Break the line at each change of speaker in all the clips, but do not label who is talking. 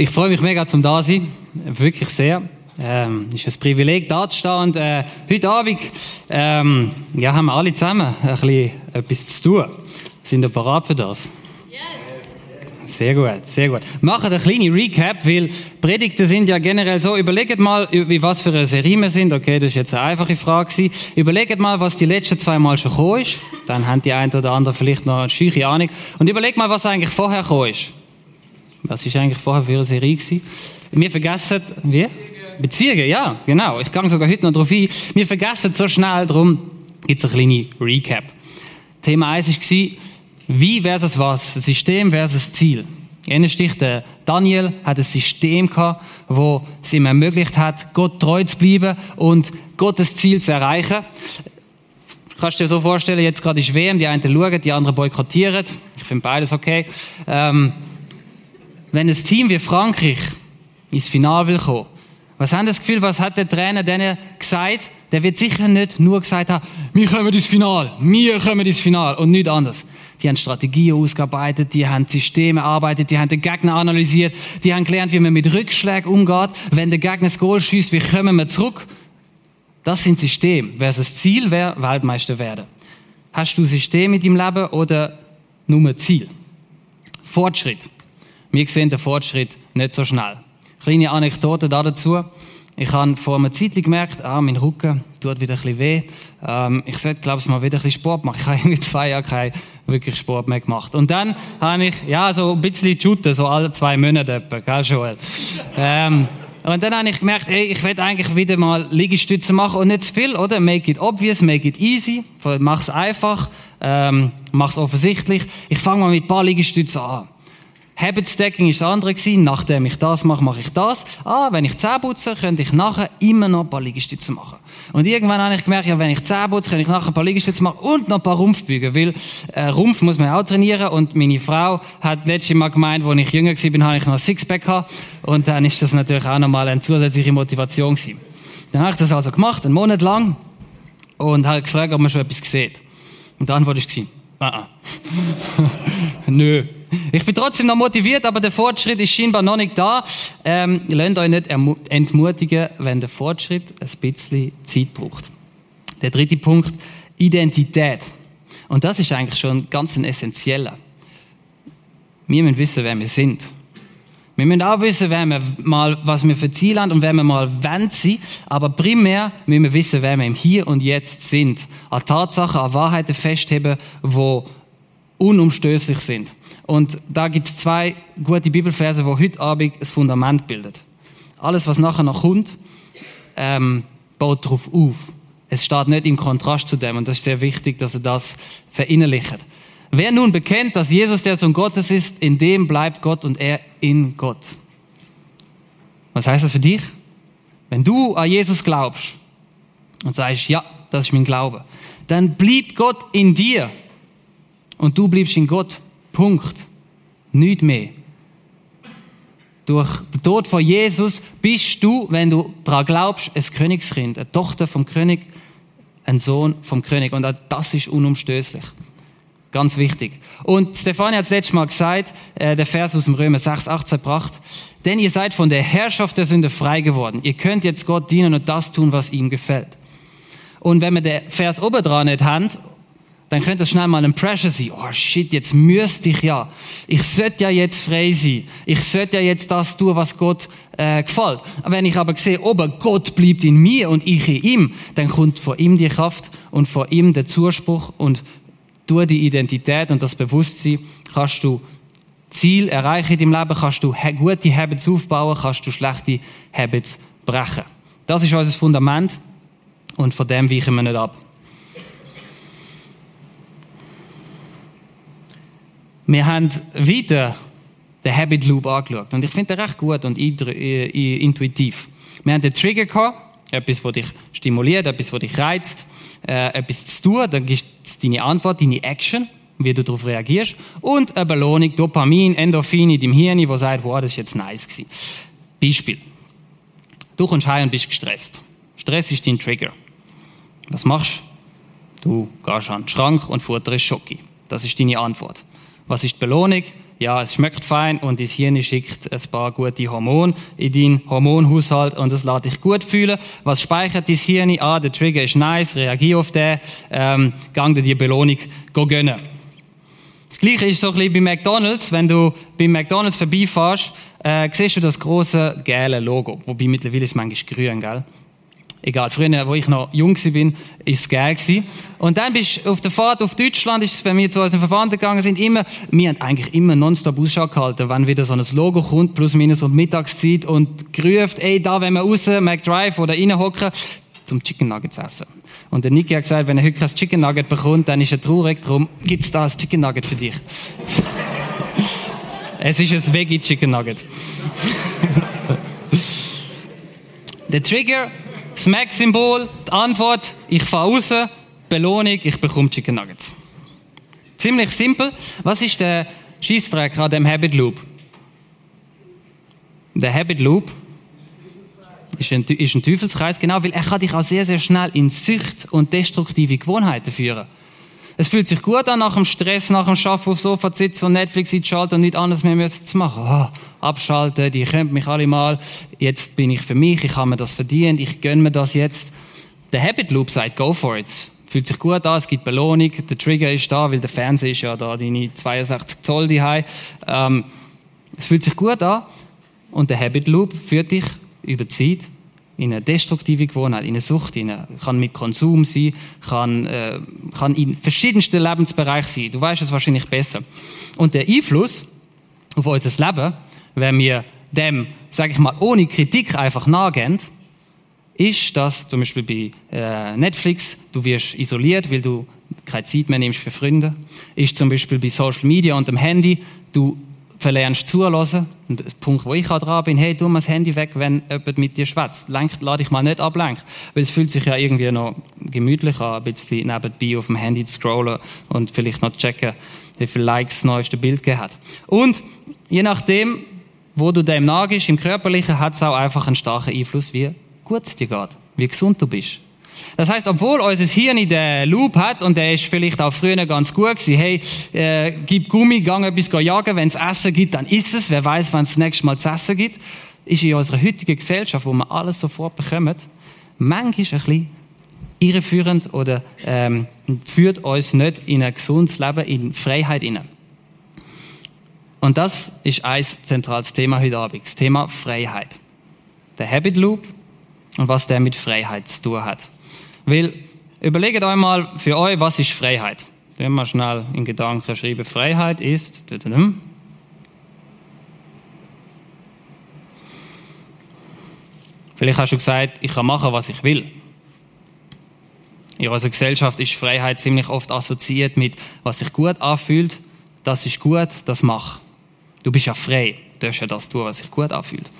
Ich freue mich mega zum da sein, wirklich sehr. Ähm, ist ein Privileg, da zu stehen. Und äh, heute Abend ähm, ja, haben wir alle zusammen ein bisschen etwas zu tun. Sind ihr bereit für das? Sehr gut, sehr gut. Machen eine kleine Recap, weil Predigten sind ja generell so. Überlegt mal, wie was für eine Serie wir sind. Okay, das ist jetzt eine einfache Frage. Gewesen. Überlegt mal, was die letzten zwei Mal schon gekommen ist. Dann haben die einen oder anderen vielleicht noch eine scheuche Ahnung. Und überlegt mal, was eigentlich vorher gekommen ist. Was ist eigentlich vorher für eine Serie gewesen? Wir vergessen, wie? Beziehungen, ja, genau. Ich gehe sogar heute noch darauf ein. Wir vergessen so schnell, darum gibt es eine kleine Recap. Thema 1 war, wie versus was? System versus Ziel. Stich, der Daniel hat ein System gehabt, wo es ihm ermöglicht hat, Gott treu zu bleiben und Gottes Ziel zu erreichen. Kannst du dir so vorstellen, jetzt gerade ist WM, die einen schauen, die anderen boykottieren. Ich finde beides okay. Ähm, wenn ein Team wie Frankreich ins Finale will kommen, was haben das Gefühl, was hat der Trainer denen gesagt? Der wird sicher nicht nur gesagt haben, wir kommen ins Finale, wir kommen ins Finale und nichts anderes. Die haben Strategien ausgearbeitet, die haben Systeme erarbeitet, die haben den Gegner analysiert, die haben gelernt, wie man mit Rückschlägen umgeht. Wenn der Gegner das Goal schießt, wie kommen wir zurück? Das sind Systeme. Wer das Ziel wäre, Weltmeister werden. Hast du System in deinem Leben oder nur Ziel? Fortschritt. Wir sehen den Fortschritt nicht so schnell. Kleine Anekdote dazu. Ich habe vor einer Zeit gemerkt, ah, mein Rücken tut wieder ein bisschen weh. Ähm, ich sollte, glaube ich, mal wieder ein bisschen Sport machen. Ich habe irgendwie zwei Jahre keinen wirklich Sport mehr gemacht. Und dann habe ich, ja, so ein bisschen shooten, so alle zwei Monate etwa, gell, Joel? Ähm, und dann habe ich gemerkt, ey, ich will eigentlich wieder mal Liegestütze machen und nicht zu viel, oder? Make it obvious, make it easy. Es einfach, ähm, mach es offensichtlich. Ich fange mal mit ein paar Liegestützen an. Habit Stacking ist das andere gewesen. Nachdem ich das mache, mache ich das. Ah, wenn ich Zähne putze, könnte ich nachher immer noch ein paar Liegestütze machen. Und irgendwann habe ich gemerkt, ja, wenn ich Zähne putze, kann ich nachher ein paar Liegestütze machen und noch ein paar Rumpfbügen, weil äh, Rumpf muss man auch trainieren und meine Frau hat letztes Mal gemeint, als ich jünger war, habe ich noch ein Sixpack gehabt und dann ist das natürlich auch nochmal eine zusätzliche Motivation gewesen. Dann habe ich das also gemacht, einen Monat lang und habe gefragt, ob man schon etwas sieht. Und die Antwort war, ah, ah. Nö. Ich bin trotzdem noch motiviert, aber der Fortschritt ist scheinbar noch nicht da. Ähm, lasst euch nicht entmutigen, wenn der Fortschritt ein bisschen Zeit braucht. Der dritte Punkt, Identität. Und das ist eigentlich schon ganz ein essentieller. Wir müssen wissen, wer wir sind. Wir müssen auch wissen, wer wir mal, was wir für Ziele haben und wer wir mal wollen sein. Aber primär müssen wir wissen, wer wir im Hier und Jetzt sind. An Tatsachen, an Wahrheiten festheben, die unumstößlich sind. Und da gibt es zwei gute Bibelverse, wo heute Abend das Fundament bildet. Alles, was nachher noch kommt, ähm, baut darauf auf. Es steht nicht im Kontrast zu dem und das ist sehr wichtig, dass er das verinnerlicht. Wer nun bekennt, dass Jesus der Sohn Gottes ist, in dem bleibt Gott und er in Gott. Was heißt das für dich? Wenn du an Jesus glaubst und sagst, ja, das ist mein Glaube, dann blieb Gott in dir und du bleibst in Gott. Punkt. Nicht mehr. Durch den Tod von Jesus bist du, wenn du daran glaubst, ein Königskind, eine Tochter vom König, ein Sohn vom König. Und auch das ist unumstößlich. Ganz wichtig. Und Stefanie hat es letztes Mal gesagt, äh, der Vers aus dem Römer 6, 18 bracht, denn ihr seid von der Herrschaft der Sünde frei geworden. Ihr könnt jetzt Gott dienen und das tun, was ihm gefällt. Und wenn wir den Vers oben dran nicht haben dann könnte es schnell mal ein Pressure sein. Oh shit, jetzt müsste ich ja. Ich sollte ja jetzt frei sein. Ich sollte ja jetzt das tun, was Gott äh, gefällt. Wenn ich aber sehe, aber Gott bleibt in mir und ich in ihm, dann kommt von ihm die Kraft und von ihm der Zuspruch und durch die Identität und das Bewusstsein kannst du Ziel erreichen in deinem Leben, kannst du gute Habits aufbauen, kannst du schlechte Habits brechen. Das ist unser Fundament und von dem weichen wir nicht ab. wir haben wieder den Habit Loop angeschaut. Und ich finde den recht gut und äh, intuitiv. Wir haben den Trigger gehabt, etwas, was dich stimuliert, etwas, was dich reizt, äh, etwas zu tun, dann gibt es deine Antwort, deine Action, wie du darauf reagierst, und eine Belohnung, Dopamin, Endorphin in deinem Hirn, wo sagt, wow, das ist jetzt nice gewesen. Beispiel. Du kommst heim und bist gestresst. Stress ist dein Trigger. Was machst du? Du gehst an den Schrank und futterst Schoki. Das ist deine Antwort. Was ist die Belohnung? Ja, es schmeckt fein und dein Hirn schickt ein paar gute Hormone in deinen Hormonhaushalt und das lässt dich gut fühlen. Was speichert dein Hirn? Ah, der Trigger ist nice, reagier auf den, ähm, gang dir die Belohnung gönnen. Das Gleiche ist so ein bisschen bei McDonalds. Wenn du bei McDonalds vorbeifährst, äh, siehst du das große gelbe Logo. Wobei mittlerweile ist es manchmal grün, gell? Egal, früher, wo ich noch jung war, ist es geil gewesen. Und dann bist du auf der Fahrt auf Deutschland, ist es, wenn wir zu unseren Verwandten gegangen sind, immer, wir haben eigentlich immer nonstop Ausschau gehalten, wenn wieder so ein Logo kommt, plus minus und Mittagszeit und gerufen, ey, da, wenn wir raus, McDrive oder reinhocken, zum Chicken Nuggets essen. Und der Niki hat gesagt, wenn er heute kein Chicken Nugget bekommt, dann ist er traurig, darum gibt's da ein Chicken Nugget für dich. es ist ein Veggie Chicken Nugget. der Trigger das Mac-Symbol, die Antwort, ich fahre raus, Belohnung, ich bekomme Chicken Nuggets. Ziemlich simpel. Was ist der Schießträger an dem Habit Loop? Der Habit Loop ist ein, ist ein Teufelskreis, genau, weil er kann dich auch sehr, sehr schnell in Sucht und destruktive Gewohnheiten führen. Es fühlt sich gut an, nach dem Stress, nach dem Schaffen auf Sofa zu sitzen und Netflix einzuschalten und nichts anderes mehr zu machen. Oh, abschalten, die können mich alle mal, jetzt bin ich für mich, ich habe mir das verdient, ich gönne mir das jetzt. Der Habit Loop sagt, go for it. Fühlt sich gut an, es gibt Belohnung, der Trigger ist da, weil der Fernseher ist ja da, deine 62 Zoll die ähm, Es fühlt sich gut an und der Habit Loop führt dich über Zeit in eine destruktive Gewohnheit, in eine Sucht, in eine, kann mit Konsum sein, kann, äh, kann in verschiedensten Lebensbereichen sein. Du weißt es wahrscheinlich besser. Und der Einfluss auf unser Leben, wenn wir dem, sage ich mal, ohne Kritik einfach nachgehen, ist, dass zum Beispiel bei äh, Netflix, du wirst isoliert, weil du keine Zeit mehr nimmst für Freunde. Ist zum Beispiel bei Social Media und dem Handy, du verlernst zulassen. Und der Punkt, wo ich dran bin, hey, tu mal das Handy weg, wenn jemand mit dir schwätzt. Lade dich mal nicht ablenken. Weil es fühlt sich ja irgendwie noch gemütlich an, ein bisschen nebenbei auf dem Handy zu scrollen und vielleicht noch checken, wie viele Likes das neueste Bild gegeben hat. Und je nachdem, wo du dem nagest, im Körperlichen, hat es auch einfach einen starken Einfluss, wie gut es dir geht, wie gesund du bist. Das heißt, obwohl unser Hirn den Loop hat, und der ist vielleicht auch früher ganz gut gewesen, hey, äh, gib Gummi, gang etwas jagen, wenn es Essen gibt, dann ist es, wer weiß, wann es das nächste Mal zu essen gibt, ist in unserer heutigen Gesellschaft, wo wir alles sofort bekommen, manchmal ein bisschen irreführend oder ähm, führt uns nicht in ein gesundes Leben, in Freiheit hinein. Und das ist ein zentrales Thema heute Abend, das Thema Freiheit. Der Habit Loop und was der mit Freiheit zu tun hat. Weil, überlegt einmal für euch, was ist Freiheit? Wenn wir schnell in Gedanken schreiben, Freiheit ist. Vielleicht hast du gesagt, ich kann machen, was ich will. In unserer Gesellschaft ist Freiheit ziemlich oft assoziiert mit, was sich gut anfühlt, das ist gut, das mach. Du bist ja frei, du darfst ja das tun, was sich gut anfühlt.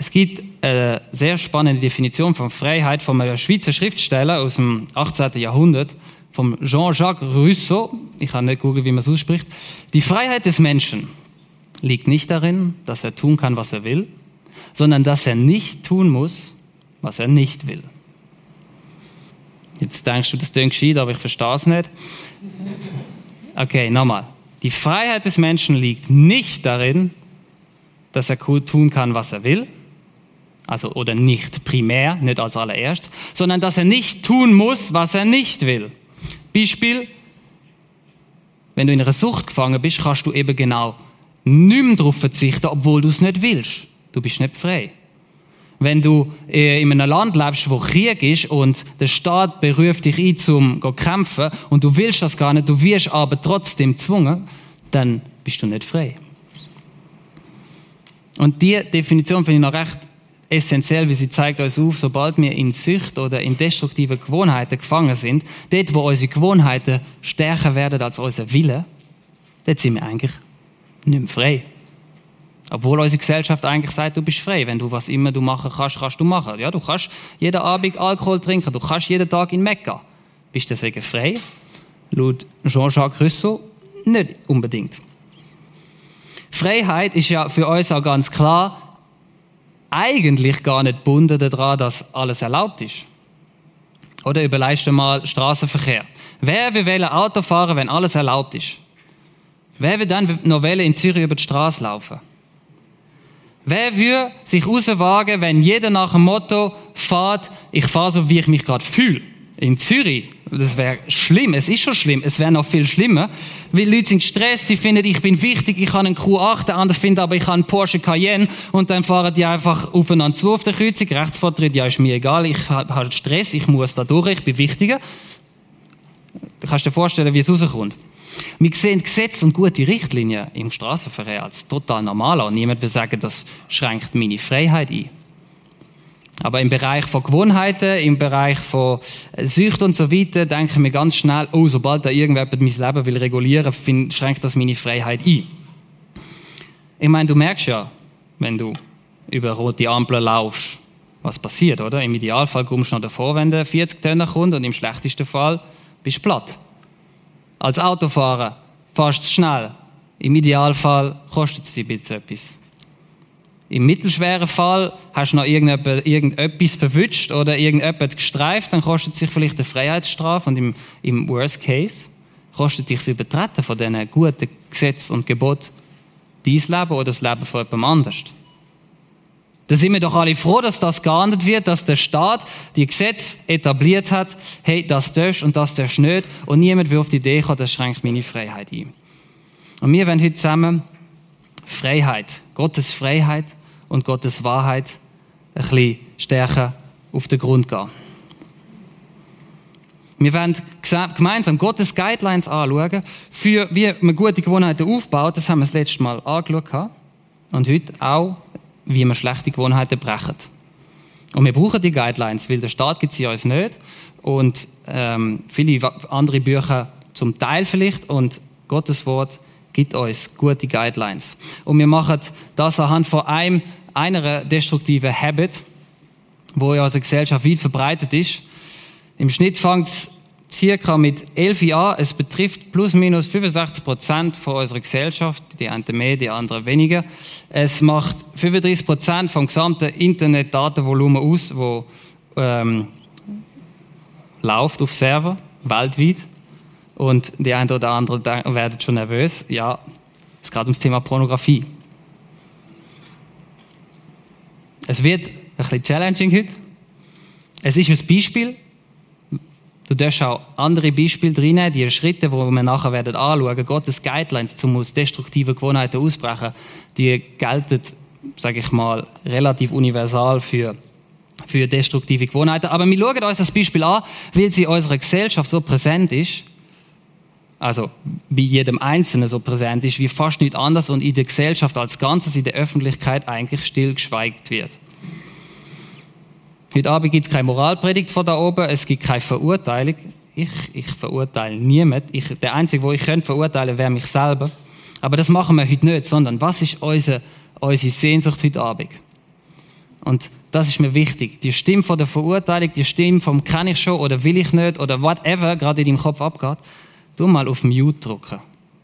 Es gibt eine sehr spannende Definition von Freiheit von einem Schweizer Schriftsteller aus dem 18. Jahrhundert, von Jean-Jacques Rousseau. Ich kann nicht googeln, wie man es ausspricht. Die Freiheit des Menschen liegt nicht darin, dass er tun kann, was er will, sondern dass er nicht tun muss, was er nicht will. Jetzt denkst du, das klingt gescheit, aber ich verstehe es nicht. Okay, nochmal. Die Freiheit des Menschen liegt nicht darin, dass er tun kann, was er will, also oder nicht primär, nicht als allererst, sondern dass er nicht tun muss, was er nicht will. Beispiel, wenn du in einer Sucht gefangen bist, kannst du eben genau nicht mehr darauf verzichten, obwohl du es nicht willst. Du bist nicht frei. Wenn du äh, in einem Land lebst, wo Krieg ist und der Staat beruft dich ein, zum zu kämpfen und du willst das gar nicht, du wirst aber trotzdem gezwungen, dann bist du nicht frei. Und die Definition finde ich noch recht essentiell, wie sie zeigt uns auf, sobald wir in Sucht oder in destruktive Gewohnheiten gefangen sind, dort, wo unsere Gewohnheiten stärker werden als unser Wille, dann sind wir eigentlich nicht mehr frei. Obwohl unsere Gesellschaft eigentlich sagt, du bist frei. Wenn du was immer du machen kannst, kannst du machen. Ja, du kannst jeden Abend Alkohol trinken, du kannst jeden Tag in Mekka. Bist du deswegen frei? Laut Jean-Jacques Rousseau nicht unbedingt. Freiheit ist ja für uns auch ganz klar eigentlich gar nicht gebunden daran, dass alles erlaubt ist. Oder überleist mal Straßenverkehr. Wer will Auto fahren, wenn alles erlaubt ist? Wer will dann noch in Zürich über die Straße laufen? Wer würde sich rauswagen, wenn jeder nach dem Motto fährt, ich fahre so, wie ich mich gerade fühle? In Zürich. Das wäre schlimm. Es ist schon schlimm. Es wäre noch viel schlimmer. Weil Leute sind gestresst. Sie finden, ich bin wichtig. Ich habe einen Q8. Der andere findet aber, ich habe einen Porsche Cayenne. Und dann fahren die einfach aufeinander zu auf der Kreuzung. Rechtsvortritt, ja, ist mir egal. Ich habe halt Stress. Ich muss da durch. Ich bin wichtiger. Du kannst dir vorstellen, wie es rauskommt. Wir sehen Gesetze und gute Richtlinien im Straßenverkehr als total normal an. Niemand will sagen, das schränkt meine Freiheit ein. Aber im Bereich von Gewohnheiten, im Bereich von Sucht und so weiter, denken wir ganz schnell, oh, sobald da irgendjemand mein Leben will regulieren, will, schränkt das meine Freiheit ein. Ich meine, du merkst ja, wenn du über rote Ampeln laufst, was passiert, oder? Im Idealfall kommst du noch davor, wenn der 40 Tonnen kommt und im schlechtesten Fall bist du platt. Als Autofahrer fährst du schnell. Im Idealfall kostet es dich ein bisschen etwas. Im mittelschweren Fall hast du noch irgendetwas verwünscht oder irgendetwas gestreift, dann kostet sich vielleicht eine Freiheitsstrafe und im, im Worst Case kostet dich das Übertreten von diesen guten Gesetzen und Geboten dein Leben oder das Leben von jemand anders. Da sind wir doch alle froh, dass das geahndet wird, dass der Staat die Gesetze etabliert hat, hey, das darfst und das darfst nicht und niemand auf die Idee kommen, das schränkt meine Freiheit ein. Und wir werden heute zusammen Freiheit, Gottes Freiheit und Gottes Wahrheit ein bisschen stärker auf den Grund gehen. Wir werden gemeinsam Gottes Guidelines anschauen, für wie man gute Gewohnheiten aufbaut. Das haben wir das letzte Mal angeschaut. Und heute auch, wie man schlechte Gewohnheiten brechen. Und wir brauchen die Guidelines, weil der Staat gibt sie uns nicht. Und ähm, viele andere Bücher zum Teil vielleicht. Und Gottes Wort gibt uns gute Guidelines. Und wir machen das anhand von einem einer destruktiven Habit, wo in unserer Gesellschaft weit verbreitet ist. Im Schnitt fängt es circa mit 11 Jahren. Es betrifft plus minus 65 Prozent unserer Gesellschaft. Die einen mehr, die anderen weniger. Es macht 35 Prozent vom gesamten Internetdatenvolumen aus, wo ähm, läuft auf Server weltweit. Und die einen oder anderen werden schon nervös. Ja, es geht ums Thema Pornografie. Es wird ein bisschen challenging heute. Es ist ein Beispiel. Du darfst auch andere Beispiele drin, die Schritte, die wir nachher werden anschauen, Gottes Guidelines, um aus destruktiven Gewohnheiten ausbrechen, die gelten, sage ich mal, relativ universal für, für destruktive Gewohnheiten. Aber wir schauen uns das Beispiel an, weil sie in unserer Gesellschaft so präsent ist, also bei jedem Einzelnen so präsent ist, wie fast nichts anderes und in der Gesellschaft als Ganzes, in der Öffentlichkeit eigentlich stillgeschweigt wird. Heute Abend gibt es keine Moralpredigt von da oben, es gibt keine Verurteilung. Ich, ich verurteile niemand. Ich, der Einzige, wo ich könnte verurteilen, wäre mich selber. Aber das machen wir heute nicht, sondern was ist unsere, unsere Sehnsucht heute Abend? Und das ist mir wichtig. Die Stimme von der Verurteilung, die Stimme vom kann ich schon oder will ich nicht oder whatever gerade in deinem Kopf abgeht, Du mal auf Mute drücken.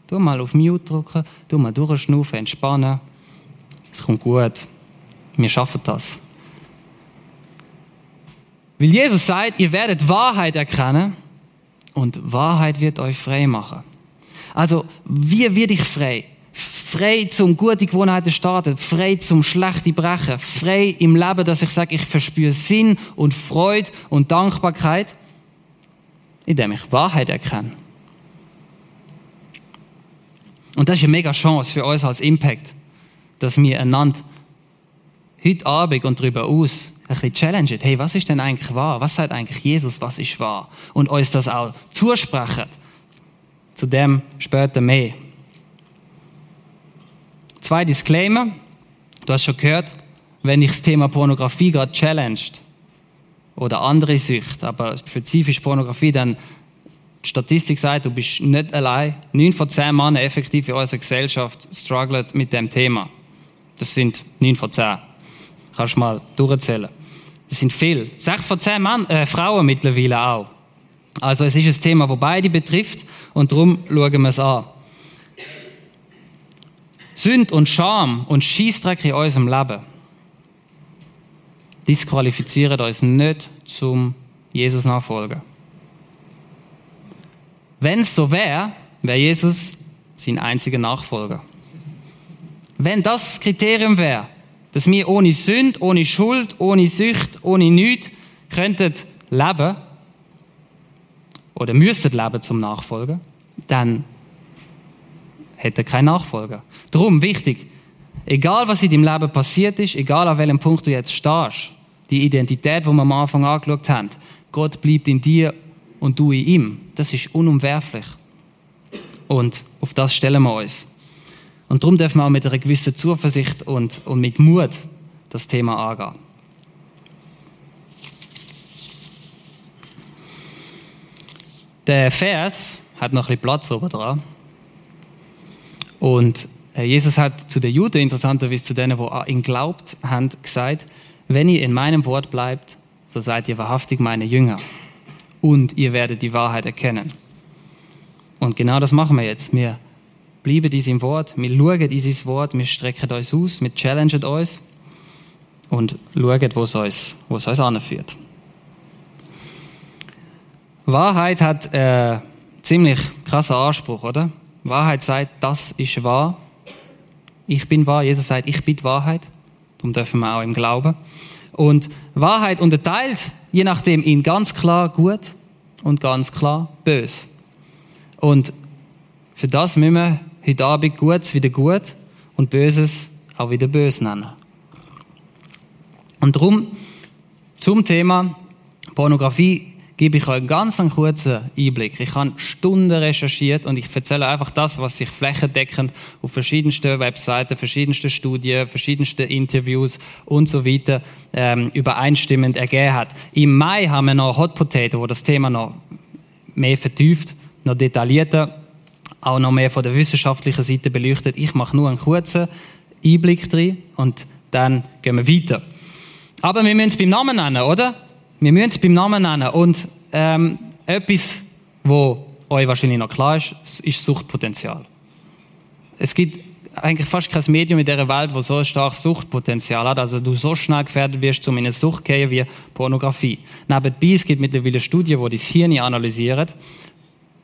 Du mal auf Mute drücken, du mal durchschnaufen, entspannen. Es kommt gut. Wir schaffen das. Weil Jesus sagt, ihr werdet Wahrheit erkennen und Wahrheit wird euch frei machen. Also, wie werde ich frei? Frei zum gute Gewohnheiten starten, frei zum schlechte brechen, frei im Leben, dass ich sage, ich verspüre Sinn und Freude und Dankbarkeit, indem ich Wahrheit erkenne. Und das ist eine mega Chance für uns als Impact, dass wir einander heute Abend und darüber aus ein bisschen challengen. Hey, was ist denn eigentlich wahr? Was sagt eigentlich Jesus, was ist wahr? Und uns das auch zusprechen. Zu dem später mehr. Zwei Disclaimer. Du hast schon gehört, wenn ich das Thema Pornografie gerade challenged oder andere Sucht, aber spezifisch Pornografie, dann Die Statistik sagt, du bist nicht allein. Neun von zehn Männern effektiv in unserer Gesellschaft strugglen mit dem Thema. Das sind neun von zehn. Kannst du mal durchzählen. Das sind viel. Sechs von zehn Mann, äh, Frauen mittlerweile auch. Also es ist ein Thema, das beide betrifft und darum schauen wir es an. Sünd und Scham und Schießdreck in unserem Leben disqualifizieren uns nicht zum Jesus nachfolgen. Wenn es so wäre, wäre Jesus sein einziger Nachfolger. Wenn das Kriterium wäre, dass wir ohne Sünd, ohne Schuld, ohne Sucht, ohne nichts könnten leben oder müssten leben zum Nachfolgen, dann hätte er keinen Nachfolger. Darum wichtig, egal was in deinem Leben passiert ist, egal an welchem Punkt du jetzt stehst, die Identität, die wir am Anfang angeschaut haben, Gott bleibt in dir und du in ihm. Das ist unumwerflich. Und auf das stellen wir uns. Und darum dürfen wir auch mit einer gewissen Zuversicht und, und mit Mut das Thema angehen. Der Vers hat noch ein bisschen Platz oben dran. Und äh, Jesus hat zu den Juden, interessanterweise zu denen, die ihn glaubt haben, gesagt, wenn ihr in meinem Wort bleibt, so seid ihr wahrhaftig meine Jünger. Und ihr werdet die Wahrheit erkennen. Und genau das machen wir jetzt. Wir bleiben seinem Wort, wir schauen sein Wort, wir strecken uns aus, wir challengen uns und schauen, wo es uns, wo es uns anführt. Wahrheit hat einen ziemlich krassen Anspruch, oder? Wahrheit sagt, das ist wahr. Ich bin wahr. Jesus sagt, ich bin Wahrheit. Darum dürfen wir auch im Glauben. Und Wahrheit unterteilt, je nachdem, in ganz klar gut und ganz klar bös. Und für das müssen wir heute Abend Gutes wieder gut und Böses auch wieder bös nennen. Und darum zum Thema Pornografie gebe ich euch einen ganz kurzen Einblick. Ich habe Stunden recherchiert und ich erzähle einfach das, was sich flächendeckend auf verschiedensten Webseiten, verschiedensten Studien, verschiedensten Interviews und so weiter ähm, übereinstimmend ergeben hat. Im Mai haben wir noch Hot Potato, wo das Thema noch mehr vertieft, noch detaillierter, auch noch mehr von der wissenschaftlichen Seite beleuchtet. Ich mache nur einen kurzen Einblick drin und dann gehen wir weiter. Aber wir müssen es beim Namen nennen, oder? Wir müssen es beim Namen nennen. Und ähm, etwas, wo euch wahrscheinlich noch klar ist, ist Suchtpotenzial. Es gibt eigentlich fast kein Medium in dieser Welt, wo so ein starkes Suchtpotenzial hat, also du so schnell gefährdet wirst, um in eine Sucht zu gehen wie Pornografie. Nebenbei, es gibt mittlerweile Studien, die das Hirn analysieren.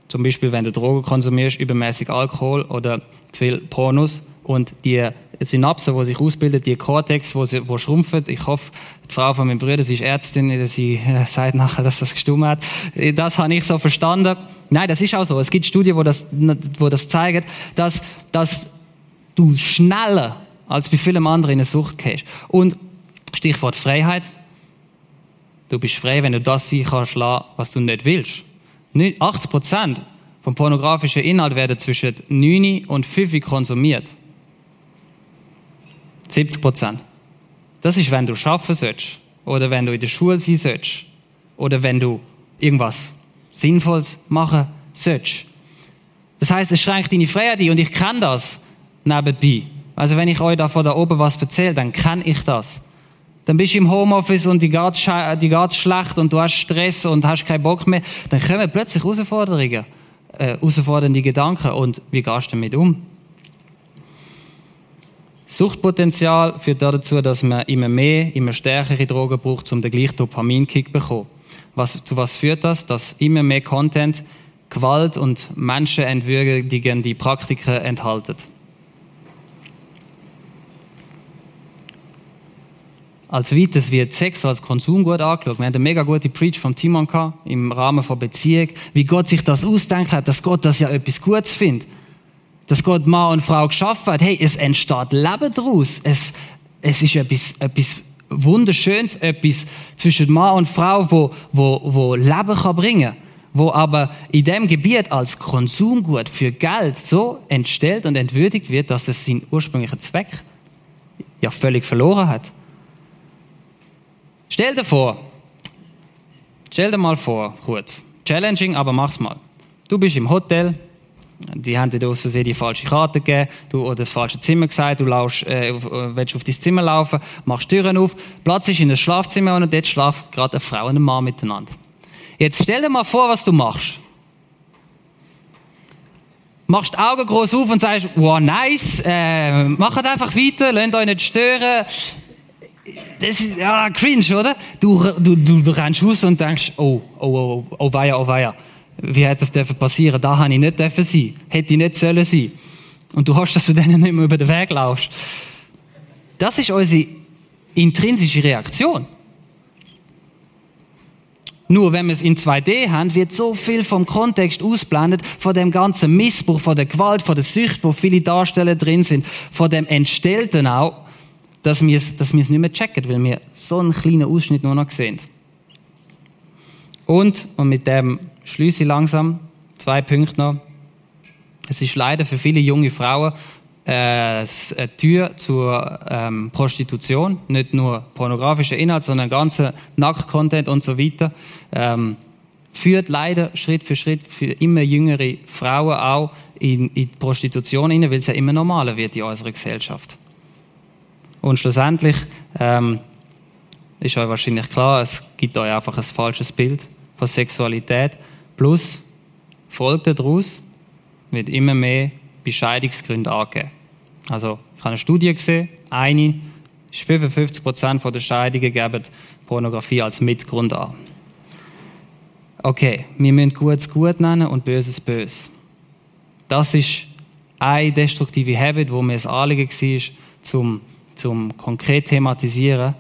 Zum Beispiel, wenn du Drogen konsumierst, übermäßig Alkohol oder zu viel Pornos und die Synapsen, die sich ausbilden, die Cortex, wo, sie, wo schrumpfen. Ich hoffe, die Frau von meinem Bruder, sie ist Ärztin, sie äh, sagt nachher, dass das gestummt hat. Das habe ich so verstanden. Nein, das ist auch so. Es gibt Studien, wo das, wo das zeigen, dass, dass du schneller als bei vielen anderen in eine Sucht gehst. Und Stichwort Freiheit. Du bist frei, wenn du das sein kannst, was du nicht willst. 80 Prozent vom pornografischen Inhalt werden zwischen 9 und 5 konsumiert. 70 Prozent. Das ist, wenn du arbeiten sollst. Oder wenn du in der Schule sein sollst. Oder wenn du irgendwas Sinnvolles machen sollst. Das heißt, es schränkt deine Freiheit ein. Und ich kenne das nebenbei. Also wenn ich euch da von da oben was erzähle, dann kenne ich das. Dann bist du im Homeoffice und die geht, schlecht und du hast Stress und hast keinen Bock mehr. Dann kommen plötzlich Herausforderungen, äh, herausfordernde Gedanken. Und wie gehst du damit um? Suchtpotenzial führt dazu, dass man immer mehr, immer stärkere Drogen braucht, um den gleichen Dopaminkick zu bekommen. Was, zu was führt das? Dass immer mehr Content Gewalt und menschenentwürdigende Praktiken enthalten. Als weiteres wird Sex als Konsumgut angeschaut. Wir hatten eine mega gute Preach vom Timon im Rahmen von Beziehung, wie Gott sich das ausdenkt hat, dass Gott das ja etwas Gutes findet dass Gott Mann und Frau geschaffen hat. Hey, es entsteht Leben daraus. Es, es ist etwas, etwas Wunderschönes, etwas zwischen Mann und Frau, wo, wo, wo Leben kann bringen wo aber in dem Gebiet als Konsumgut für Geld so entstellt und entwürdigt wird, dass es seinen ursprünglichen Zweck ja völlig verloren hat. Stell dir vor, stell dir mal vor, kurz, challenging, aber mach's mal. Du bist im Hotel, die haben dir aus Versehen die falsche Karte gegeben, du, oder das falsche Zimmer gesagt, du laufst, äh, äh, willst auf dein Zimmer laufen, machst Türen auf, Platz ist in das Schlafzimmer und dort schlafen gerade eine Frau und ein Mann miteinander. Jetzt stell dir mal vor, was du machst. Machst die Augen groß auf und sagst, wow, nice, äh, macht einfach weiter, lasst euch nicht stören. Das ist, ja, cringe, oder? Du, du, du, rennst raus und denkst, oh, oh, oh, oh, oh weia, oh weia wie hätte das passieren? Da habe ich nicht dürfen sein. Hätte ich nicht sollen sein. Und du hast, dass du denen nicht mehr über den Weg laufst. Das ist unsere intrinsische Reaktion. Nur wenn wir es in 2D haben, wird so viel vom Kontext ausblendet, von dem ganzen Missbrauch, von der Gewalt, von der Sucht, wo viele Darsteller drin sind, von dem Entstellten auch, dass wir es, dass wir es nicht mehr checken, weil wir so einen kleinen Ausschnitt nur noch sehen. Und, und mit dem schließe langsam. Zwei Punkte noch. Es ist leider für viele junge Frauen äh, eine Tür zur ähm, Prostitution. Nicht nur pornografischer Inhalt, sondern ganzer Nackt-Content und so weiter. Ähm, führt leider Schritt für Schritt für immer jüngere Frauen auch in, in die Prostitution hinein, weil es ja immer normaler wird in unserer Gesellschaft. Und schlussendlich ähm, ist euch wahrscheinlich klar, es gibt euch einfach ein falsches Bild von Sexualität. Plus, folgt daraus, wird immer mehr Bescheidungsgründe angegeben. Also, ich habe eine Studie gesehen, eine ist 55 Prozent der Scheidungen geben Pornografie als Mitgrund an. Okay, wir müssen Gutes gut nennen und Böses böse. Das ist eine destruktive Habit, wo mir das Anliegen war, zum, zum konkret thematisieren.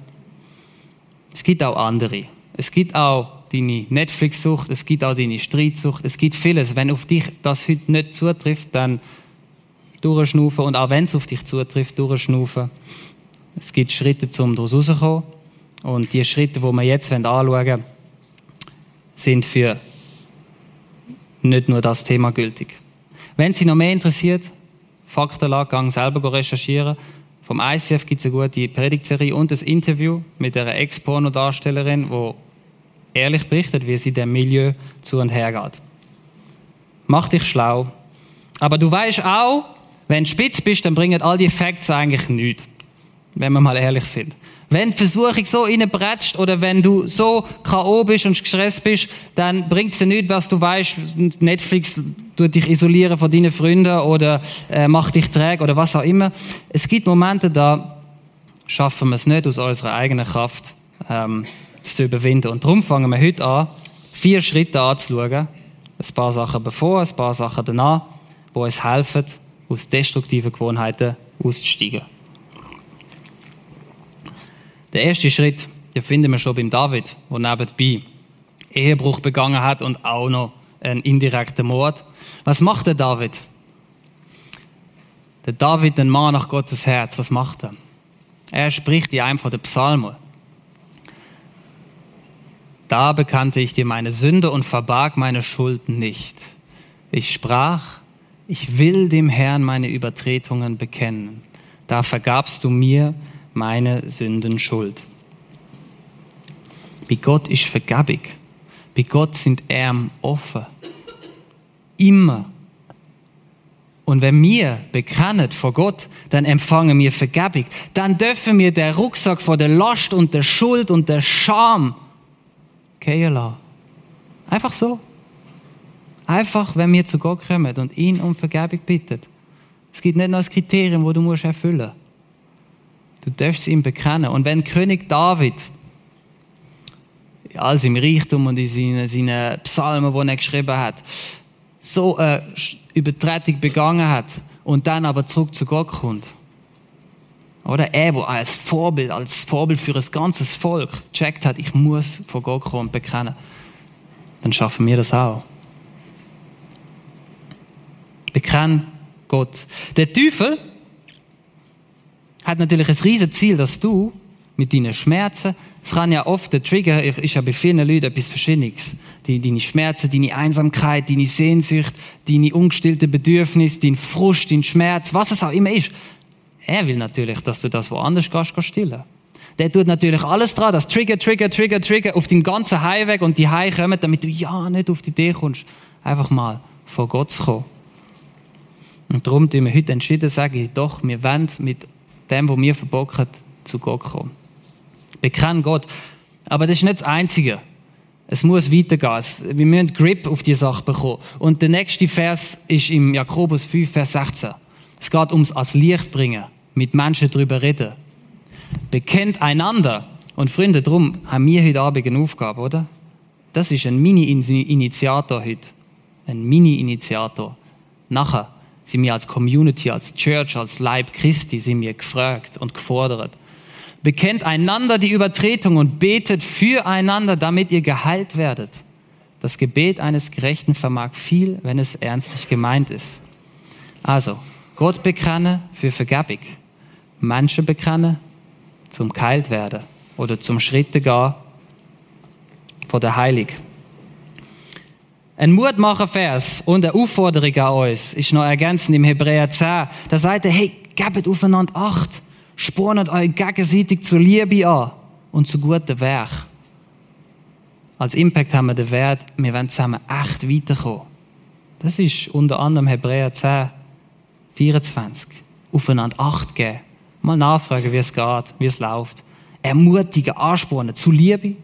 Es gibt auch andere. Es gibt auch deine Netflix-Sucht, es gibt auch deine Streitsucht, es gibt vieles. Wenn auf dich das heute nicht zutrifft, dann durchschnaufen und auch wenn es auf dich zutrifft, durchschnaufen. Es gibt Schritte, um daraus rauszukommen. Und die Schritte, die wir jetzt anschauen wollen, sind für nicht nur das Thema gültig. Wenn Sie noch mehr interessiert, Faktenlage, selber recherchieren. Vom ICF gibt es eine gute Predigtserie und ein Interview mit einer Ex-Porno-Darstellerin, die ehrlich berichtet, wie sie dem Milieu zu und her geht. Mach dich schlau. Aber du weißt auch, wenn du spitz bist, dann bringen all die Facts eigentlich nichts. Wenn wir mal ehrlich sind. Wenn die Versuchung so reinbretscht oder wenn du so K.O. bist und gestresst bist, dann bringt es dir nichts, was du weißt, Netflix tut dich isolieren von deinen Freunden oder äh, macht dich träge oder was auch immer. Es gibt Momente, da schaffen wir es nicht aus unserer eigenen Kraft. Ähm, zu überwinden. Und darum fangen wir heute an, vier Schritte anzuschauen. Ein paar Sachen bevor, ein paar Sachen danach, die uns helfen, aus destruktiven Gewohnheiten auszusteigen. Der erste Schritt, den finden wir schon beim David, der nebenbei Ehebruch begangen hat und auch noch einen indirekten Mord. Was macht der David? Der David, ein Mann nach Gottes Herz, was macht er? Er spricht in einem den Psalmen. Da bekannte ich dir meine Sünde und verbarg meine Schuld nicht. Ich sprach, ich will dem Herrn meine Übertretungen bekennen. Da vergabst du mir meine Sündenschuld. Bei Gott ist Vergabung. Bei Gott sind Arme offen. Immer. Und wenn wir bekennen vor Gott, dann empfangen wir Vergebung. Dann dürfen wir der Rucksack vor der Last und der Schuld und der Scham gehen lassen. Einfach so. Einfach, wenn wir zu Gott kommen und ihn um Vergebung bitten. Es gibt nicht noch ein Kriterium, das du erfüllen musst. Du darfst es ihm bekennen. Und wenn König David in all seinem Reichtum und in seinen, seinen Psalmen, die er geschrieben hat, so eine Übertretung begangen hat und dann aber zurück zu Gott kommt, oder er, der als Vorbild, als Vorbild für ein ganzes Volk gecheckt hat, ich muss vor Gott kommen und bekennen. Dann schaffen wir das auch. Bekenn Gott. Der Teufel hat natürlich ein riesiges Ziel, dass du mit deinen Schmerzen, es kann ja oft der Trigger, ist ja bei vielen Leuten etwas Verschiedenes. deine Schmerzen, deine Einsamkeit, deine Sehnsucht, deine ungestillten Bedürfnisse, dein Frust, dein Schmerz, was es auch immer ist. Er will natürlich, dass du das woanders gehst, stillen. Der tut natürlich alles dran, das Trigger, Trigger, Trigger, Trigger auf dem ganzen Highway und die High kommen, damit du ja nicht auf die Idee kommst, einfach mal vor Gott zu kommen. Und darum tun wir heute entschieden, sage ich, doch, wir wollen mit dem, was wir verbocken, zu Gott kommen. Bekennen Gott. Aber das ist nicht das Einzige. Es muss weitergehen. Wir müssen Grip auf die Sache bekommen. Und der nächste Vers ist im Jakobus 5, Vers 16. Es geht ums als Licht bringen, mit Menschen darüber reden. Bekennt einander. Und Freunde, darum haben wir heute Abend eine Aufgabe, oder? Das ist ein Mini-Initiator heute. Ein Mini-Initiator. Nachher sind wir als Community, als Church, als Leib Christi, sind wir gefragt und gefordert. Bekennt einander die Übertretung und betet füreinander, damit ihr geheilt werdet. Das Gebet eines Gerechten vermag viel, wenn es ernstlich gemeint ist. Also, Gott bekennen für Vergebung. Menschen bekennen zum geheilt werden oder zum Schritte gehen von der Heilung. Ein Mutmacher-Vers und eine Aufforderung an uns ist noch ergänzend im Hebräer 10. Da sagt er, hey, gebt aufeinander Acht, spornet euch gegenseitig zur Liebe an und zu guten Werk. Als Impact haben wir den Wert, wir wollen zusammen echt weiterkommen. Das ist unter anderem Hebräer 10, 24. Aufeinander Acht geben. Mal nachfragen, wie es geht, wie es läuft. Ermutigen, anspornen zu Liebe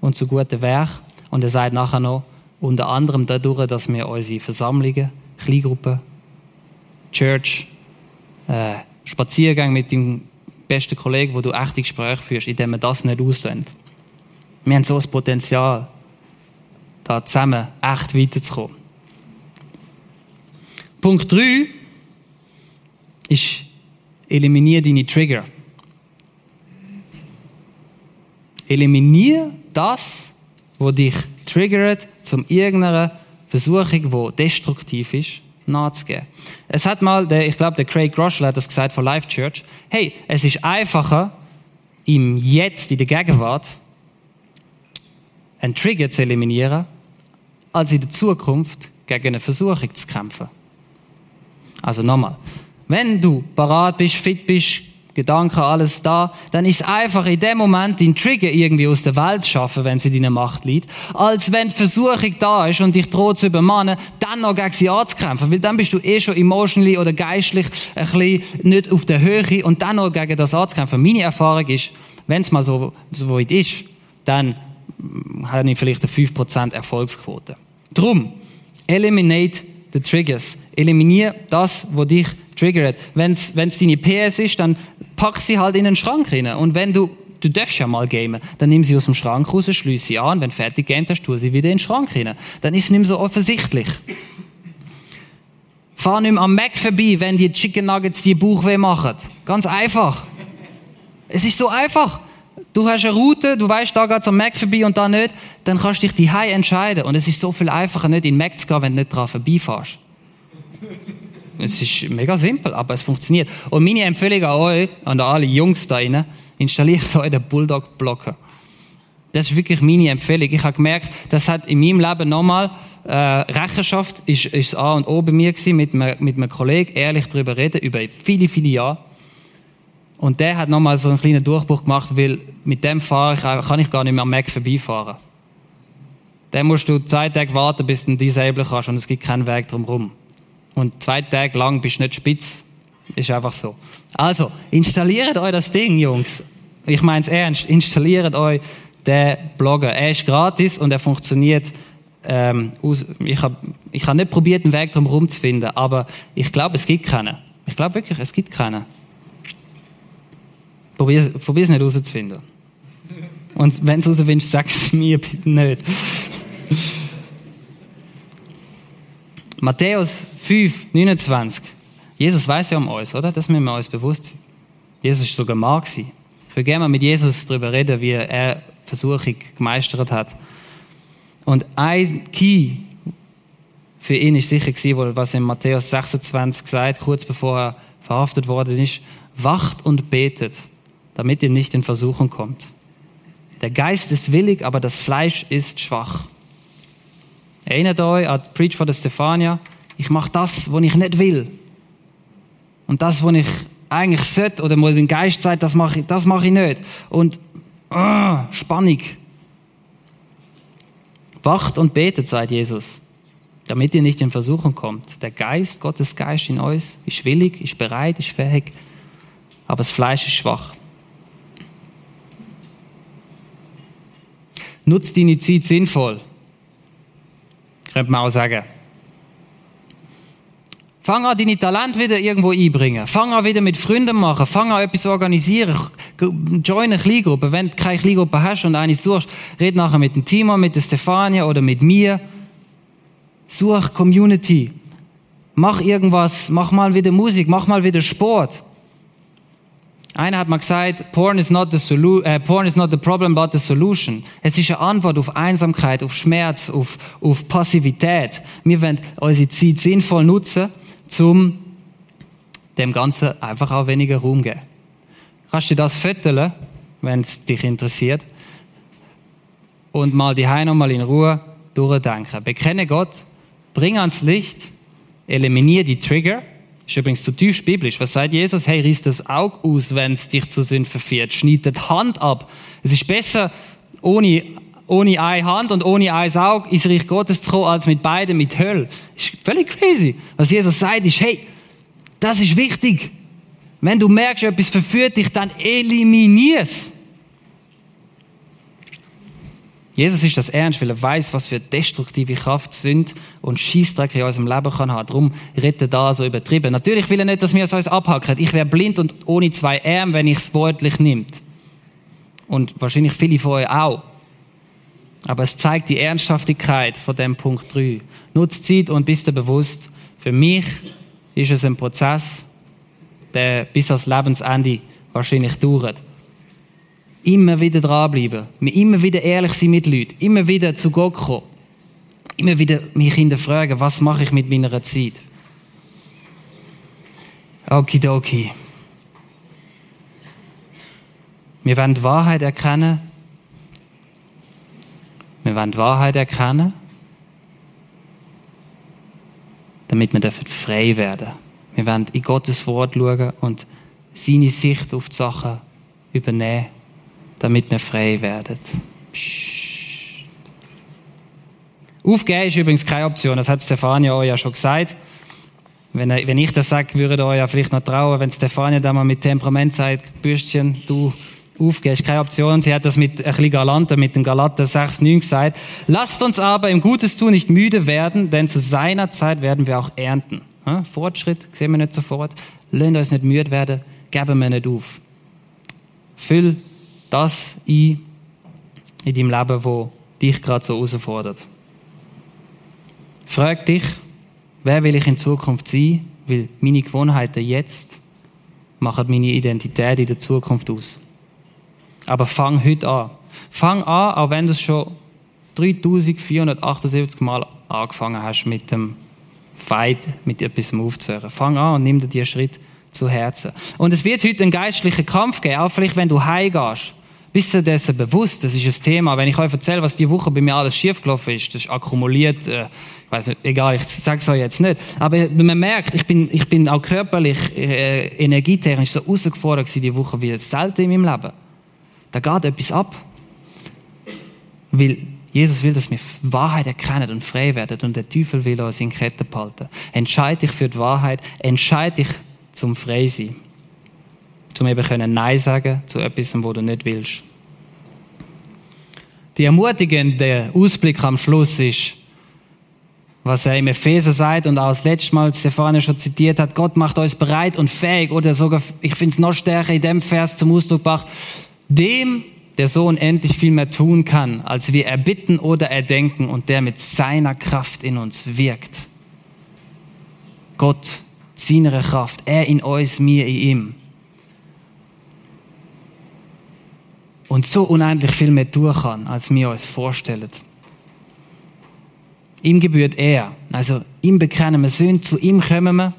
und zu guten Werk. Und er sagt nachher noch, unter anderem dadurch, dass wir unsere Versammlungen, Kleingruppen, Church, äh, Spaziergang mit dem besten Kollegen, wo du echte Gespräche führst, indem wir das nicht auslösen. Wir haben so das Potenzial, da zusammen echt weiterzukommen. Punkt 3 ist, eliminiere deine Trigger. Eliminiere das, was dich triggert, zum irgendeiner Versuchung, die destruktiv ist, nachzugehen. Es hat mal, der, ich glaube, der Craig Groschel hat das gesagt von Life Church. Hey, es ist einfacher, im Jetzt, in der Gegenwart, einen Trigger zu eliminieren, als in der Zukunft gegen eine Versuchung zu kämpfen. Also nochmal. Wenn du parat bist, fit bist, Gedanken, alles da, dann ist einfach in dem Moment den Trigger irgendwie aus der Welt schaffen, wenn sie in deiner Macht liegt, als wenn die Versuchung da ist und dich droht zu übermannen, dann noch gegen sie anzukämpfen, weil dann bist du eh schon emotionally oder geistlich ein bisschen nicht auf der Höhe und dann noch gegen das anzukämpfen. Meine Erfahrung ist, wenn es mal so, so weit ist, dann habe ich vielleicht eine 5% Erfolgsquote. Drum, eliminate the triggers. Eliminiere das, was dich triggert. Wenn es deine PS ist, dann pack sie halt in den Schrank rein. Und wenn du, du darfst ja mal gamen, dann nimm sie aus dem Schrank raus, schließe sie an, wenn fertig gamet hast, tu sie wieder in den Schrank rein. Dann ist es nicht mehr so offensichtlich. Fahr nicht mehr am Mac vorbei, wenn die Chicken Nuggets die Bauchweh machen. Ganz einfach. Es ist so einfach. Du hast eine Route, du weißt, da geht es am Mac vorbei und da nicht, dann kannst du dich die entscheiden. Und es ist so viel einfacher, nicht in den Mac zu gehen, wenn du nicht daran vorbeifährst. Es ist mega simpel, aber es funktioniert. Und meine Empfehlung an euch, an alle Jungs da drinnen, installiert euch den Bulldog-Blocker. Das ist wirklich meine Empfehlung. Ich habe gemerkt, das hat in meinem Leben nochmal äh, Rechenschaft ist, ist das A und O bei mir gewesen, mit mit einem Kollegen ehrlich darüber reden, über viele, viele Jahre. Und der hat nochmal so einen kleinen Durchbruch gemacht, weil mit dem fahre ich, kann ich gar nicht mehr am Mac vorbeifahren. Dann musst du zwei Tage warten, bis du den Disable kannst und es gibt keinen Weg drumherum. Und zwei Tage lang bist du nicht spitz. Ist einfach so. Also, installiert euch das Ding, Jungs. Ich meine es ernst. Installiert euch den Blogger. Er ist gratis und er funktioniert. Ähm, ich habe ich hab nicht probiert, einen Weg drumherum zu finden, aber ich glaube, es gibt keinen. Ich glaube wirklich, es gibt keinen. Probier es nicht herauszufinden. Und wenn du es rausfindest, sag es mir bitte nicht. Matthäus 5, 29. Jesus weiß ja um uns, oder? Das müssen wir uns bewusst sein. Jesus ist sogar gewesen. Ich will gerne mal mit Jesus darüber reden, wie er Versuchung gemeistert hat. Und ein Key für ihn ist sicher gewesen, was in Matthäus 26 sagt, kurz bevor er verhaftet worden ist, wacht und betet, damit ihr nicht in Versuchung kommt. Der Geist ist willig, aber das Fleisch ist schwach. Erinnert euch an Preach von der Stefania. Ich mache das, was ich nicht will. Und das, was ich eigentlich sollte, oder mal den Geist sagt, das mache ich, das mache ich nicht. Und oh, Spannung. Wacht und betet, sagt Jesus. damit ihr nicht in Versuchung kommt. Der Geist, Gottes Geist in euch, ist willig, ist bereit, ist fähig, aber das Fleisch ist schwach. Nutzt deine Zeit sinnvoll. Könnte man auch sagen. Fang an, deine Talente wieder irgendwo einbringen. Fang an, wieder mit Freunden machen. Fang an, etwas organisieren. Join eine Kleingruppe. Wenn du keine Kleingruppe hast und eine suchst, red nachher mit dem Timo, mit der Stefania oder mit mir. Such Community. Mach irgendwas. Mach mal wieder Musik. Mach mal wieder Sport. Einer hat mal gesagt, Porn is, not the solu äh, Porn is not the problem, but the solution. Es ist eine Antwort auf Einsamkeit, auf Schmerz, auf, auf Passivität. Wir wollen unsere Zeit sinnvoll nutzen zum dem Ganzen einfach auch weniger Raum geben. Kannst du das föteln, wenn es dich interessiert, und mal die noch mal in Ruhe durchdenken. Bekenne Gott, bring ans Licht, eliminiere die Trigger. Ist übrigens zutiefst biblisch. Was sagt Jesus? Hey, riss das Auge aus, wenn es dich zu Sinn verführt. Schneid die Hand ab. Es ist besser, ohne ohne eine Hand und ohne ein Auge ins Reich Gottes zu kommen, als mit beiden mit Hölle. Ist völlig crazy. Was Jesus sagt, ist, hey, das ist wichtig. Wenn du merkst, etwas verführt dich, dann eliminier es. Jesus ist das ernst, weil er weiß, was für destruktive Kraft sind und Schießdreck in unserem Leben kann haben. Darum redet da so übertrieben. Natürlich will er nicht, dass wir es uns abhacken. Ich wäre blind und ohne zwei Arme, wenn ich es wortlich nimmt. Und wahrscheinlich viele von euch auch. Aber es zeigt die Ernsthaftigkeit von dem Punkt 3. Nutzt Zeit und bist dir bewusst, für mich ist es ein Prozess, der bis ans Lebensende wahrscheinlich dauert. Immer wieder dranbleiben, immer wieder ehrlich sein mit Leuten, immer wieder zu Gott kommen, immer wieder mich hinterfragen, was mache ich mit meiner Zeit. Okidoki. Wir die Wahrheit erkennen. Wir wollen die Wahrheit erkennen, damit wir frei werden. Wir wollen in Gottes Wort schauen und seine Sicht auf die Sachen übernehmen, damit wir frei werden. Psst. Aufgeben ist übrigens keine Option, das hat Stefania euch ja schon gesagt. Wenn, wenn ich das sage, würdet ihr euch ja vielleicht noch trauen, wenn Stefania da mal mit Temperament sagt, Bürstchen, du aufgeben, ist keine Option. Sie hat das mit ein bisschen galanter, mit dem Galater 6,9 gesagt. Lasst uns aber im Gutes tun nicht müde werden, denn zu seiner Zeit werden wir auch ernten. Ja, Fortschritt sehen wir nicht sofort. Lasst uns nicht müde werden, geben wir nicht auf. Füll das ein in deinem Leben, wo dich gerade so herausfordert. Frag dich, wer will ich in Zukunft sein? Weil meine Gewohnheiten jetzt machen meine Identität in der Zukunft aus. Aber fang heute an. Fang an, auch wenn du es schon 3478 Mal angefangen hast mit dem Fight, mit etwas aufzuhören. Fang an und nimm dir diesen Schritt zu Herzen. Und es wird heute einen geistlichen Kampf geben, auch vielleicht wenn du heimgehst. Bist du dessen bewusst? Das ist ein Thema. Wenn ich euch erzähle, was die Woche bei mir alles schiefgelaufen ist, das ist akkumuliert, äh, ich weiß nicht, egal, ich sage es euch jetzt nicht. Aber man merkt, ich bin, ich bin auch körperlich, äh, energietechnisch so herausgefordert gewesen, die Woche wie selten in meinem Leben. Da geht etwas ab. Weil Jesus will, dass wir Wahrheit erkennen und frei werden und der Teufel will uns in Ketten behalten. Entscheide dich für die Wahrheit, entscheide dich zum frei sein. Zum eben können Nein sagen zu etwas, wo du nicht willst. Die ermutigende Ausblick am Schluss ist, was er im Epheser sagt und auch das letzte Mal Stefania schon zitiert hat, Gott macht uns bereit und fähig oder sogar, ich finde es noch stärker in dem Vers zum Ausdruck gebracht, dem der so unendlich viel mehr tun kann, als wir erbitten oder erdenken und der mit seiner Kraft in uns wirkt. Gott, seine Kraft, er in uns, mir in ihm. Und so unendlich viel mehr tun kann, als wir uns vorstellen. Ihm gebührt er. Also ihm bekennen wir Sünd, zu ihm kommen wir.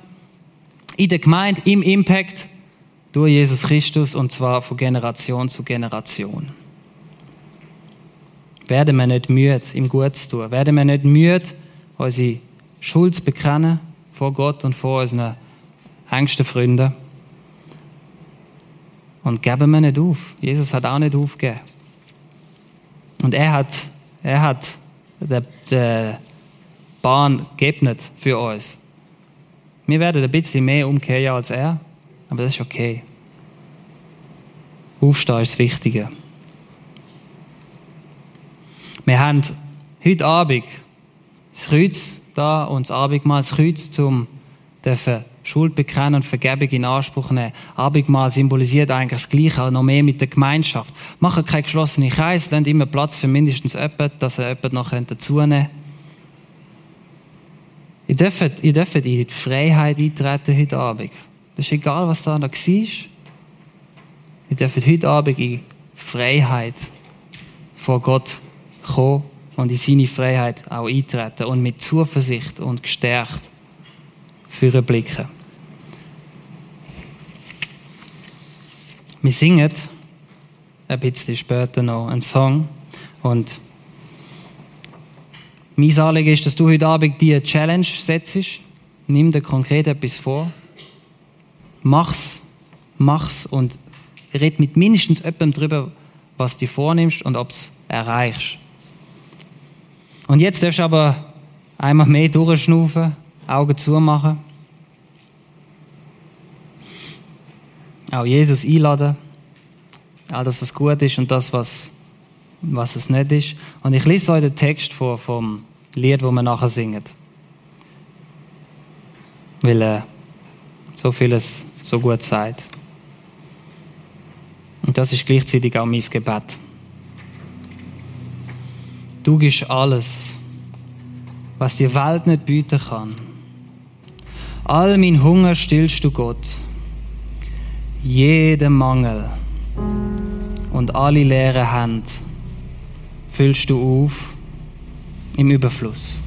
In der Gemeinde, im Impact, durch Jesus Christus und zwar von Generation zu Generation. Werden wir nicht müde, ihm gut zu tun? Werden wir nicht müde, unsere Schuld zu bekennen vor Gott und vor unseren engsten Freunden? Und geben wir nicht auf. Jesus hat auch nicht aufgegeben. Und er hat, er hat den, den, Bahn geebnet für uns. Wir werden ein bisschen mehr umkehren als er, aber das ist okay. Aufstehen ist das Wichtige. Wir haben heute Abend das Kreuz da und das Abendmahl, das Kreuz zum dürfen Schuld bekennen und Vergebung in Anspruch nehmen. Abendmahl symbolisiert eigentlich das Gleiche, auch noch mehr mit der Gemeinschaft. Machen keine geschlossenen Kreise, lasst immer Platz für mindestens jemanden, dass ihr jemanden noch dazu nehmen Ihr dürft, ihr dürft in die Freiheit eintreten heute Abend. Das ist egal, was da noch war. Ihr dürft heute Abend in Freiheit vor Gott kommen und in seine Freiheit auch eintreten und mit Zuversicht und gestärkt für blicken. Wir singen ein bisschen später noch einen Song und mein Anliegen ist, dass du heute Abend diese Challenge setzt. Nimm dir konkret etwas vor. Mach's, mach's und red mit mindestens jemandem darüber, was du vornimmst und ob es erreichst. Und jetzt darfst du aber einmal mehr durchschnaufen, Augen zumachen. Auch Jesus einladen. All das, was gut ist und das, was, was es nicht ist. Und ich lese euch den Text vor vom Lied, wo wir nachher singen. Weil er so vieles so gut sagt. Und das ist gleichzeitig auch mein Gebet. Du gibst alles, was die Welt nicht bieten kann. All mein Hunger stillst du Gott. Jeden Mangel und alle leere Hände füllst du auf im Überfluss.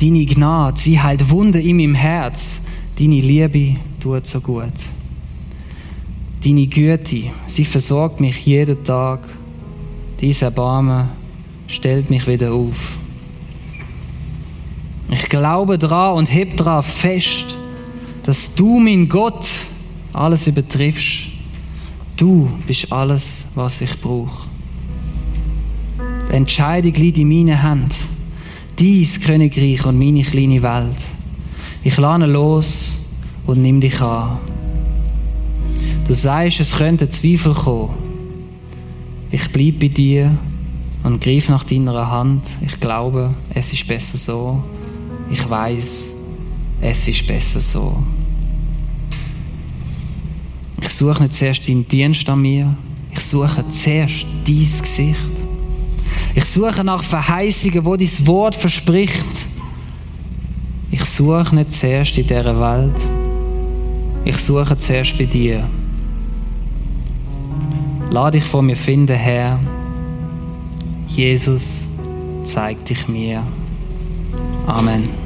Deine Gnade, sie heilt Wunden in meinem Herz. Deine Liebe tut so gut. Deine Güte, sie versorgt mich jeden Tag. Dies Erbarmen stellt mich wieder auf. Ich glaube dran und heb dran fest, dass du, mein Gott, alles übertriffst. Du bist alles, was ich brauche. Die Entscheidung liegt in meinen Händen. Dies Königreich und meine kleine Welt. Ich lade los und nimm dich an. Du sagst, es könnte Zweifel kommen. Ich bleibe bei dir und greif nach deiner Hand. Ich glaube, es ist besser so. Ich weiß, es ist besser so. Ich suche nicht zuerst deinen Dienst an mir. Ich suche zuerst dein Gesicht. Ich suche nach Verheißungen, wo dein Wort verspricht. Ich suche nicht zuerst in dieser Welt. Ich suche zuerst bei dir. Lass dich vor mir finden, Herr. Jesus, zeig dich mir. Amen.